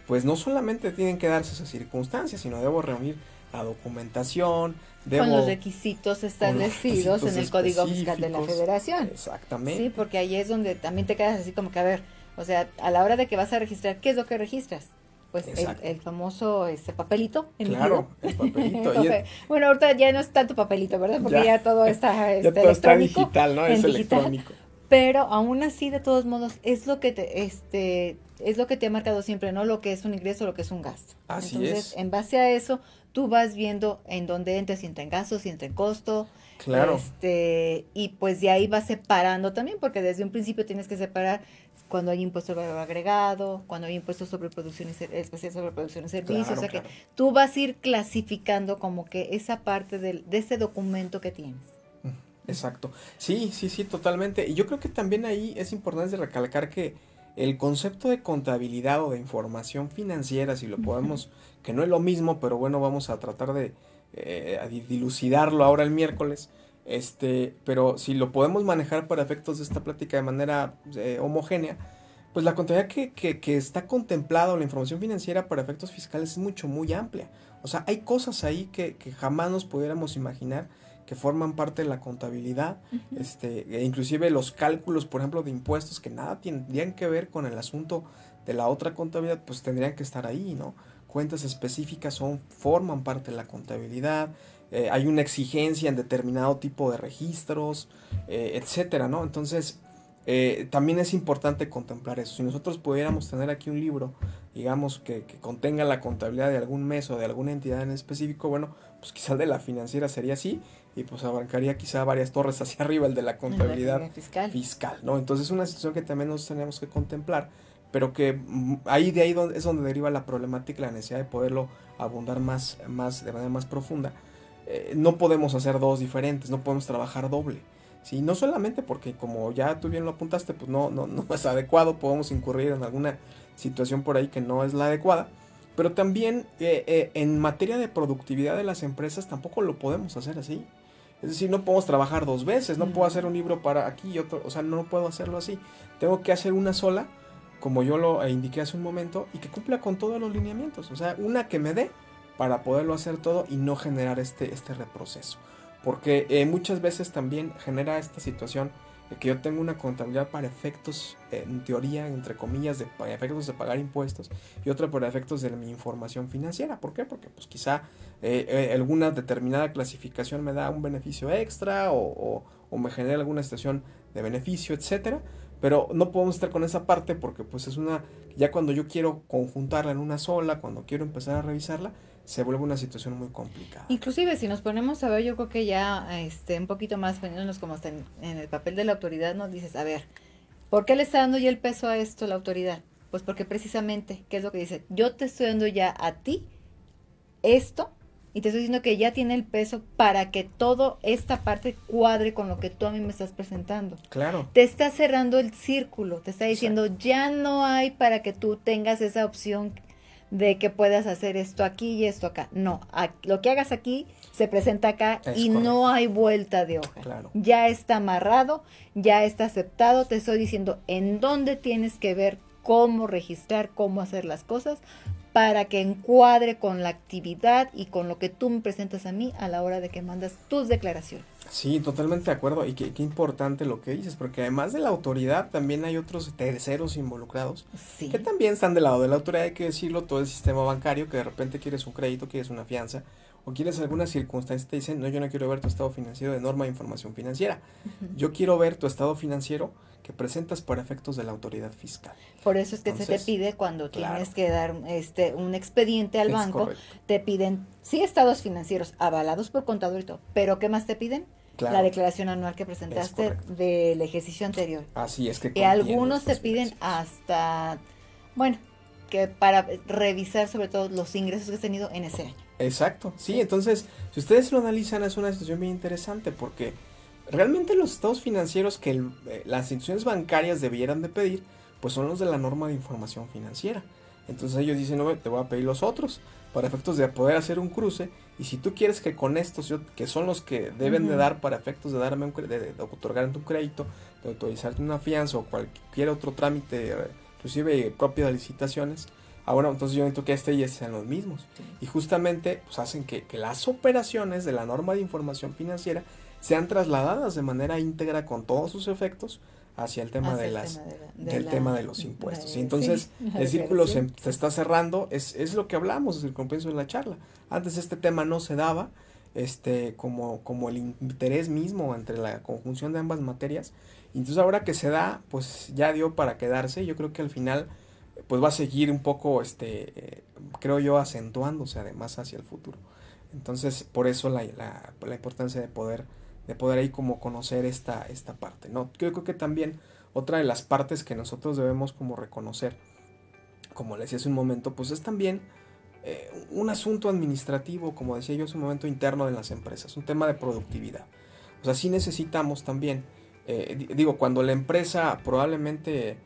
pues no solamente tienen que darse esas circunstancias, sino debo reunir la documentación, debo, con los requisitos establecidos en el Código Fiscal de la Federación. Exactamente. Sí, porque ahí es donde también te quedas así como que, a ver, o sea, a la hora de que vas a registrar, ¿qué es lo que registras? Pues el, famoso ese papelito. claro, el papelito. bueno, ahorita ya no es tanto papelito, ¿verdad? Porque ya, todo está, ya todo está digital, ¿no? Es electrónico pero aún así de todos modos es lo que te este es lo que te ha marcado siempre no lo que es un ingreso lo que es un gasto. Así entonces en base a eso tú vas viendo en dónde entra si entra en gasto si entra en costo. Claro. Este y pues de ahí vas separando también porque desde un principio tienes que separar cuando hay impuesto de valor agregado, cuando hay impuestos sobre producción y especial sobre producción y servicios, o sea que tú vas a ir clasificando como que esa parte del, de ese documento que tienes. Exacto. Sí, sí, sí, totalmente. Y yo creo que también ahí es importante recalcar que el concepto de contabilidad o de información financiera, si lo podemos, que no es lo mismo, pero bueno, vamos a tratar de eh, dilucidarlo ahora el miércoles. Este, pero si lo podemos manejar para efectos de esta plática de manera eh, homogénea, pues la contabilidad que, que, que está contemplado, la información financiera para efectos fiscales es mucho, muy amplia. O sea, hay cosas ahí que, que jamás nos pudiéramos imaginar que forman parte de la contabilidad, este, e inclusive los cálculos, por ejemplo, de impuestos que nada tendrían que ver con el asunto de la otra contabilidad, pues tendrían que estar ahí, ¿no? Cuentas específicas son, forman parte de la contabilidad, eh, hay una exigencia en determinado tipo de registros, eh, etcétera, ¿no? Entonces, eh, también es importante contemplar eso. Si nosotros pudiéramos tener aquí un libro, digamos, que, que, contenga la contabilidad de algún mes o de alguna entidad en específico, bueno, pues quizás de la financiera sería así, y pues abarcaría quizá varias torres hacia arriba el de la contabilidad fiscal. fiscal, ¿no? Entonces es una situación que también nos tenemos que contemplar, pero que mm, ahí de ahí es donde deriva la problemática, la necesidad de poderlo abundar más, más de manera más profunda. Eh, no podemos hacer dos diferentes, no podemos trabajar doble. ¿sí? No solamente porque, como ya tú bien lo apuntaste, pues no, no, no es adecuado, podemos incurrir en alguna situación por ahí que no es la adecuada, pero también eh, eh, en materia de productividad de las empresas tampoco lo podemos hacer así. Es decir, no podemos trabajar dos veces, no puedo hacer un libro para aquí y otro, o sea, no puedo hacerlo así. Tengo que hacer una sola, como yo lo indiqué hace un momento, y que cumpla con todos los lineamientos. O sea, una que me dé para poderlo hacer todo y no generar este, este reproceso. Porque eh, muchas veces también genera esta situación que yo tengo una contabilidad para efectos, en teoría, entre comillas, de para efectos de pagar impuestos y otra para efectos de mi información financiera. ¿Por qué? Porque pues quizá eh, eh, alguna determinada clasificación me da un beneficio extra o, o, me genera alguna situación de beneficio, etcétera. Pero no podemos estar con esa parte porque pues es una, ya cuando yo quiero conjuntarla en una sola, cuando quiero empezar a revisarla, se vuelve una situación muy complicada. Inclusive si nos ponemos a ver, yo creo que ya este, un poquito más poniéndonos como hasta en, en, el papel de la autoridad, nos dices, a ver, ¿por qué le está dando ya el peso a esto la autoridad? Pues porque precisamente, ¿qué es lo que dice? Yo te estoy dando ya a ti esto y te estoy diciendo que ya tiene el peso para que toda esta parte cuadre con lo que tú a mí me estás presentando. Claro. Te está cerrando el círculo, te está diciendo, ya no hay para que tú tengas esa opción de que puedas hacer esto aquí y esto acá. No, lo que hagas aquí se presenta acá y no hay vuelta de hoja. Claro. Ya está amarrado, ya está aceptado, te estoy diciendo en dónde tienes que ver cómo registrar, cómo hacer las cosas para que encuadre con la actividad y con lo que tú me presentas a mí a la hora de que mandas tus declaraciones. Sí, totalmente de acuerdo. Y qué, importante lo que dices, porque además de la autoridad también hay otros terceros involucrados que también están del lado de la autoridad, hay que decirlo, todo el sistema bancario, que de repente quieres un crédito, quieres una fianza, o quieres alguna circunstancia, te dicen, no, yo no quiero ver tu estado financiero de norma de información financiera, yo quiero ver tu estado financiero que presentas por efectos de la autoridad fiscal. Por eso es que se te pide cuando tienes que dar este un expediente al banco, te piden sí estados financieros avalados por contador y todo, pero ¿qué más te piden? La declaración anual que presentaste del ejercicio anterior. Así es que. Y algunos te piden hasta, bueno, que para revisar sobre todo los ingresos que has tenido en ese año. Exacto, sí, entonces, si ustedes lo analizan, es una situación bien interesante porque realmente los estados financieros que eh, las instituciones bancarias debieran de pedir, pues son los de la norma de información financiera. Entonces ellos dicen, no, te voy a pedir los otros, para efectos de poder hacer un cruce. Y si tú quieres que con estos, que son los que deben de dar para efectos de darme un de, de, otorgarte un crédito, de autorizarte una fianza o cualquier otro trámite, inclusive propio de licitaciones, ahora entonces yo necesito que este y este sean los mismos. Y justamente pues hacen que, que las operaciones de la norma de información financiera sean trasladadas de manera íntegra con todos sus efectos hacia el tema de las del tema de los impuestos. y entonces el círculo se, está cerrando, es, es lo que hablamos desde el compenso de la charla. Antes este tema no se daba, este, como, como el interés mismo entre la conjunción de ambas materias. Y entonces ahora que se da, pues ya dio para quedarse. Yo creo que al final, pues va a seguir un poco, este, eh, creo yo, acentuándose además hacia el futuro. Entonces, por eso la, la, la importancia de poder de poder ahí como conocer esta, esta parte, ¿no? Creo que también otra de las partes que nosotros debemos como reconocer, como le decía hace un momento, pues es también eh, un asunto administrativo, como decía yo hace un momento, interno de las empresas, un tema de productividad. O sea, sí necesitamos también, eh, digo, cuando la empresa probablemente eh,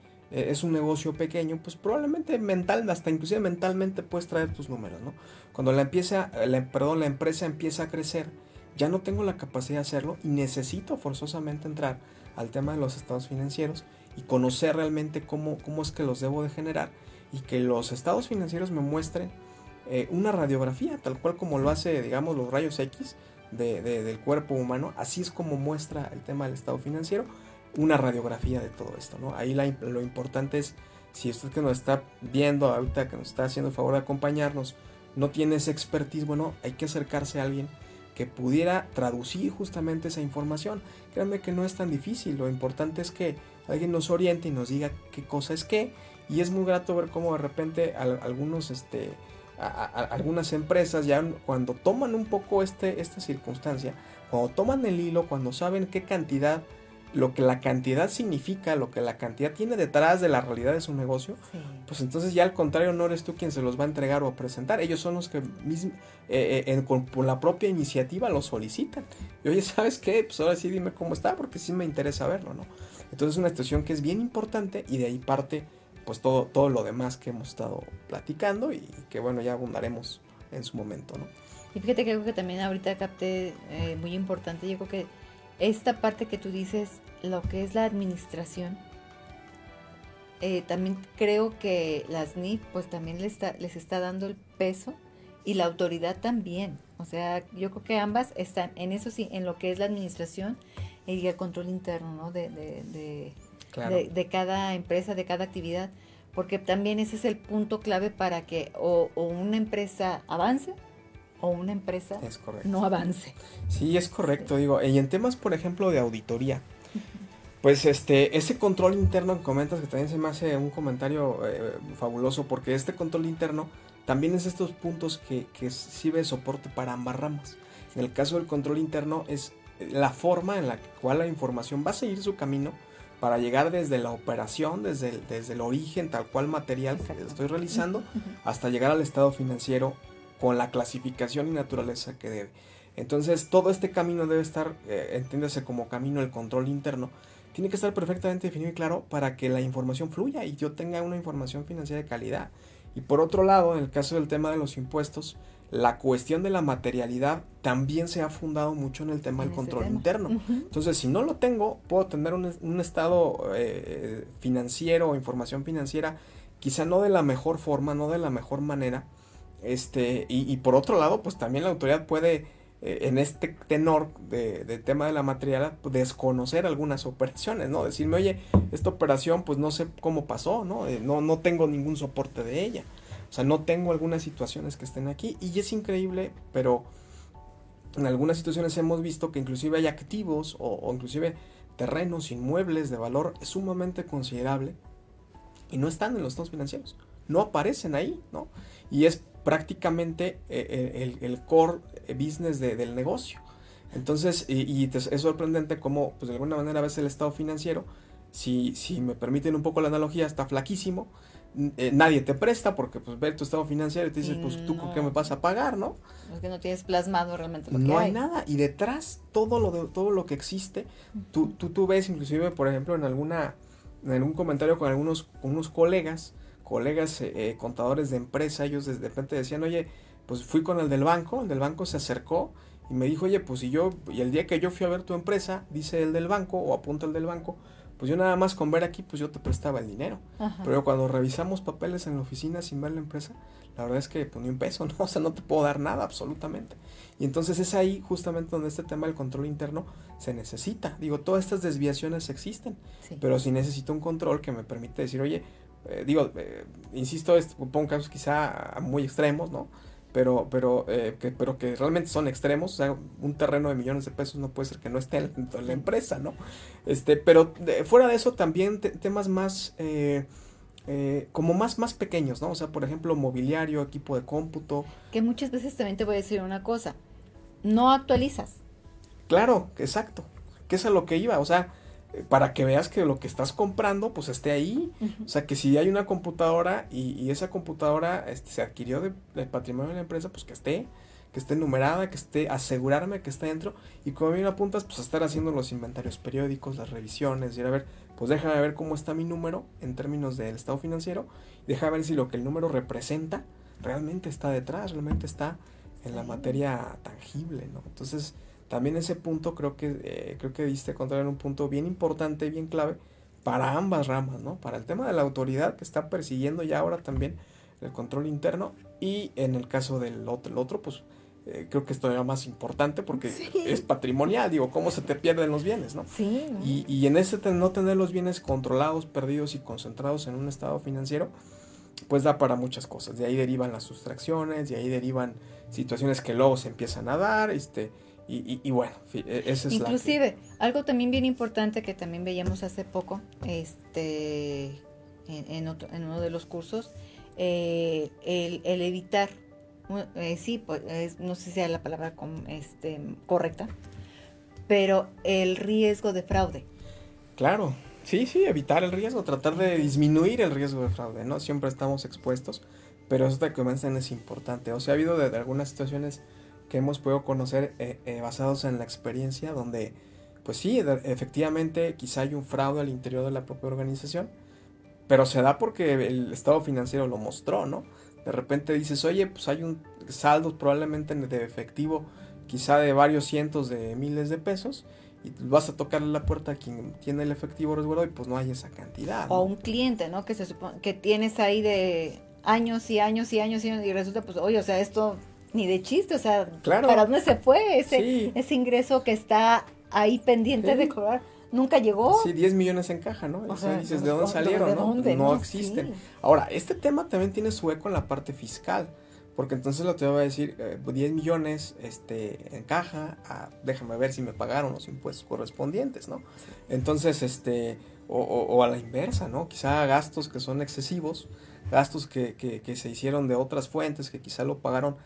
es un negocio pequeño, pues probablemente mental, hasta inclusive mentalmente puedes traer tus números, ¿no? Cuando la, empieza, perdón, la empresa empieza a crecer, ya no tengo la capacidad de hacerlo y necesito forzosamente entrar al tema de los estados financieros y conocer realmente cómo, cómo es que los debo de generar y que los estados financieros me muestren eh, una radiografía, tal cual como lo hace, digamos, los rayos X de, del cuerpo humano, así es como muestra el tema del estado financiero, una radiografía de todo esto, ¿no? Ahí lo importante es, si usted que nos está viendo ahorita, que nos está haciendo el favor de acompañarnos, no tiene ese expertise, bueno, hay que acercarse a alguien que pudiera traducir justamente esa información. Créanme que no es tan difícil, lo importante es que alguien nos oriente y nos diga qué cosa es qué. Y es muy grato ver cómo de repente algunos, este, algunas empresas ya cuando toman un poco este, esta circunstancia, cuando toman el hilo, cuando saben qué cantidad lo que la cantidad significa, lo que la cantidad tiene detrás de la realidad de su negocio, pues entonces ya al contrario no eres tú quien se los va a entregar o a presentar, ellos son los que eh, eh, con, por la propia iniciativa lo solicitan. Y oye, ¿sabes qué? Pues ahora sí dime cómo está, porque sí me interesa verlo, ¿no? Entonces es una situación que es bien importante y de ahí parte pues todo, todo lo demás que hemos estado platicando y que bueno, ya abundaremos en su momento, ¿no? Y fíjate que algo que también ahorita capté eh, muy importante, yo creo que esta parte que tú dices, lo que es la administración, eh, también creo que las NIF pues también les está, les está dando el peso y la autoridad también. O sea, yo creo que ambas están en eso sí, en lo que es la administración y el control interno ¿no? de, de, de, cada empresa, de cada actividad, porque también ese es el punto clave para que o una empresa avance o una empresa no avance. Sí, es correcto, digo. Y en temas, por ejemplo, de auditoría, Pues este, ese control interno que comentas, que también se me hace un comentario eh, fabuloso, porque este control interno también es estos puntos que, que sirve de soporte para ambas ramas. En el caso del control interno es la forma en la cual la información va a seguir su camino para llegar desde la operación, desde el, desde el origen tal cual material que estoy realizando, hasta llegar al estado financiero con la clasificación y naturaleza que debe. Entonces todo este camino debe estar, eh, entiéndase como camino el control interno, tiene que estar perfectamente definido y claro para que la información fluya y yo tenga una información financiera de calidad. Y por otro lado, en el caso del tema de los impuestos, la cuestión de la materialidad también se ha fundado mucho en el tema del control interno. Entonces, si no lo tengo, puedo tener un, estado eh, financiero o información financiera, quizá no de la mejor forma, no de la mejor manera. Este, y, por otro lado, pues también la autoridad puede, eh, en este tenor de, tema de la materialidad, pues, desconocer algunas operaciones, ¿no? Decirme, oye, esta operación, pues no sé cómo pasó, ¿no? Eh, no, no tengo ningún soporte de ella. O sea, no tengo algunas situaciones que estén aquí y es increíble, pero en algunas situaciones hemos visto que inclusive hay activos o, inclusive terrenos, inmuebles de valor sumamente considerable y no están en los estados financieros, no aparecen ahí, ¿no? Y es prácticamente eh, eh, el, core business del negocio. Entonces, y, es sorprendente cómo, pues de alguna manera, a veces el estado financiero, si, si me permiten un poco la analogía, está flaquísimo, eh, nadie te presta porque pues ve tu estado financiero y te dices, pues tú con qué me vas a pagar, ¿no? Es que no tienes plasmado realmente lo no hay. nada y detrás todo lo de, todo lo que existe, tú, tú, tú ves inclusive por ejemplo en alguna en un comentario con algunos unos colegas, colegas eh, eh, contadores de empresa, ellos de repente decían, "Oye, pues fui con el del banco, el del banco se acercó y me dijo, "Oye, pues si yo y el día que yo fui a ver tu empresa, dice el del banco o apunta el del banco, pues yo nada más con ver aquí, pues yo te prestaba el dinero. Pero cuando revisamos papeles en la oficina sin ver la empresa, la verdad es que pues un peso, ¿no? O sea, no te puedo dar nada absolutamente. Y entonces es ahí justamente donde este tema del control interno se necesita. Digo, todas estas desviaciones existen, pero si necesito un control que me permite decir, oye, eh, digo, eh, insisto, pongo casos quizá muy extremos, ¿no? pero, pero, eh, que, pero que realmente son extremos, o sea, un terreno de millones de pesos no puede ser que no esté en, la empresa, ¿no? Este, pero fuera de eso también temas más, eh, como más, más pequeños, ¿no? O sea, por ejemplo, mobiliario, equipo de cómputo. Que muchas veces también te voy a decir una cosa, no actualizas. Claro, exacto, que es a lo que iba, o sea, para que veas que lo que estás comprando pues esté ahí. O sea, que si hay una computadora y, esa computadora este, se adquirió del patrimonio de la empresa, pues que esté, que esté numerada, que esté, asegurarme que esté dentro. Y como bien apuntas, pues estar haciendo los inventarios periódicos, las revisiones, y a ver, pues déjame ver cómo está mi número en términos del estado financiero. Y déjame ver si lo que el número representa realmente está detrás, realmente está en la materia tangible, ¿no? Entonces, también ese punto creo que, eh, creo que diste contra un punto bien importante, bien clave para ambas ramas, ¿no? Para el tema de la autoridad que está persiguiendo ya ahora también el control interno y en el caso del otro, el otro pues eh, creo que esto era más importante porque es patrimonial, digo, cómo se te pierden los bienes, ¿no? Sí. Y, y en ese no tener los bienes controlados, perdidos y concentrados en un estado financiero, pues da para muchas cosas. De ahí derivan las sustracciones, de ahí derivan situaciones que luego se empiezan a dar, este, y, bueno, e, ese es Inclusive, algo también bien importante que también veíamos hace poco, este, en, uno de los cursos, eh, el, evitar, eh, sí, pues, no sé si sea la palabra este, correcta, pero el riesgo de fraude. Claro, sí, sí, evitar el riesgo, tratar de disminuir el riesgo de fraude, ¿no? Siempre estamos expuestos, pero eso que comentan es importante. O sea, ha habido de algunas situaciones que hemos podido conocer eh, eh, basados en la experiencia, donde, pues sí, efectivamente quizá hay un fraude al interior de la propia organización, pero se da porque el estado financiero lo mostró, ¿no? De repente dices, oye, pues hay un saldo probablemente de efectivo, quizá de varios cientos de miles de pesos, y vas a tocarle la puerta a quien tiene el efectivo resguardado y pues no hay esa cantidad. O un cliente, ¿no? Que se supone que tienes ahí de años y años y años y, y resulta pues, oye, o sea, esto ni de chiste, o sea, ¿para dónde se fue ese, ese ingreso que está ahí pendiente de cobrar? Nunca llegó. Sí, 10 millones en caja, ¿no? O, sea, dices, ¿de dónde salieron? no, no, existen. Ahora, este tema también tiene su eco en la parte fiscal, porque entonces lo te va a decir 10 eh, millones este, en caja, ah, déjame ver si me pagaron los impuestos correspondientes, ¿no? Entonces, este, o, a la inversa, ¿no? Quizá gastos que son excesivos, gastos que, que, se hicieron de otras fuentes, que quizá lo pagaron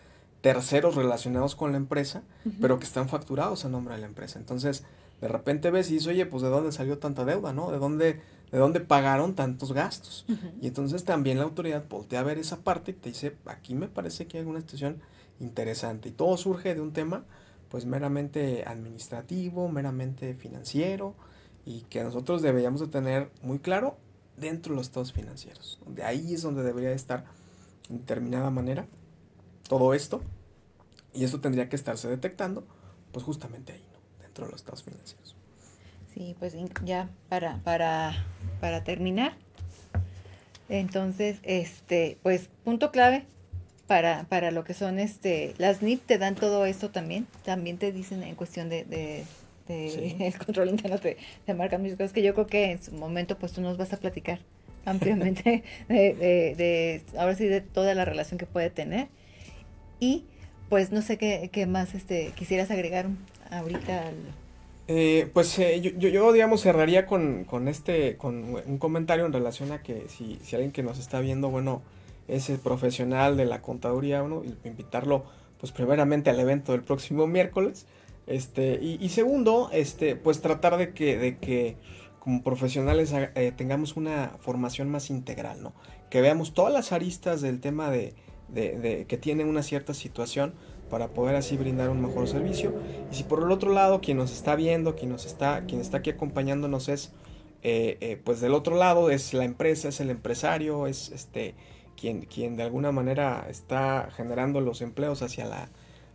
terceros relacionados con la empresa, pero que están facturados a nombre de la empresa. Entonces, de repente ves y dices, oye, pues de dónde salió tanta deuda, ¿no? ¿De dónde, de dónde pagaron tantos gastos? Y entonces también la autoridad voltea a ver esa parte y te dice, aquí me parece que hay una situación interesante. Y todo surge de un tema, pues meramente administrativo, meramente financiero, y que nosotros deberíamos de tener muy claro dentro de los estados financieros. De ahí es donde debería estar, en determinada manera, todo esto. Y eso tendría que estarse detectando, pues justamente ahí de los estados financieros. Sí, pues ya para, para, para terminar, entonces, este, pues punto clave para, para lo que son este, las NIP te dan todo esto también, también te dicen en cuestión de, de, el control interno te, te marcan mis cosas que yo creo que en su momento pues tú nos vas a platicar ampliamente de, de, de, ahora sí de toda la relación que puede tener. Y pues no sé qué, más este quisieras agregar ahorita eh, pues eh, yo, yo, digamos, cerraría con, con, este, con un comentario en relación a que si, alguien que nos está viendo, bueno, es el profesional de la contaduría, uno, invitarlo, pues primeramente al evento del próximo miércoles, este, y, segundo, este, pues tratar de que, de que como profesionales eh, tengamos una formación más integral, ¿no? Que veamos todas las aristas del tema de, de, de que tiene una cierta situación, para poder así brindar un mejor servicio. Y si por el otro lado quien nos está viendo, quien nos está, quien está aquí acompañándonos es, eh, eh, pues del otro lado es la empresa, es el empresario, es este quien, quien de alguna manera está generando los empleos hacia la,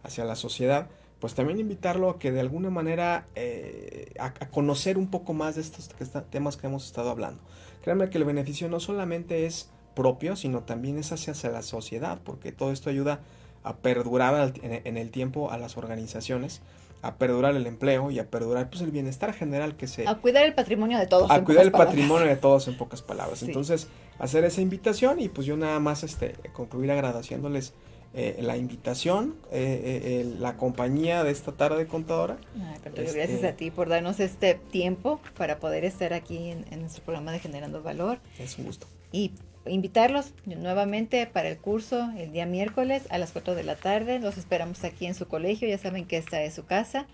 hacia la sociedad, pues también invitarlo a que de alguna manera eh, a, conocer un poco más de estos temas que hemos estado hablando. Créanme que el beneficio no solamente es propio, sino también es hacia, la sociedad, porque todo esto ayuda a perdurar en el tiempo a las organizaciones, a perdurar el empleo y a perdurar pues el bienestar general que se... A cuidar el patrimonio de todos. A cuidar el patrimonio de todos en pocas palabras. Entonces, hacer esa invitación y pues yo nada más este, concluir agradeciéndoles eh, la invitación, eh, eh, la compañía de esta tarde contadora. Este gracias a ti por darnos este tiempo para poder estar aquí en, en nuestro programa de Generando Valor. Es un gusto. Y invitarlos nuevamente para el curso el día miércoles a las 4 de la tarde. Los esperamos aquí en su colegio, ya saben que esta es su casa.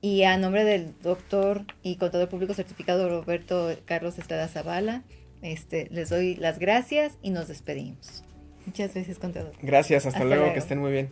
Y a nombre del doctor y contador público certificado Roberto Carlos Estrada Zavala, este, les doy las gracias y nos despedimos. Muchas gracias, contador. Gracias, hasta, luego, que estén muy bien.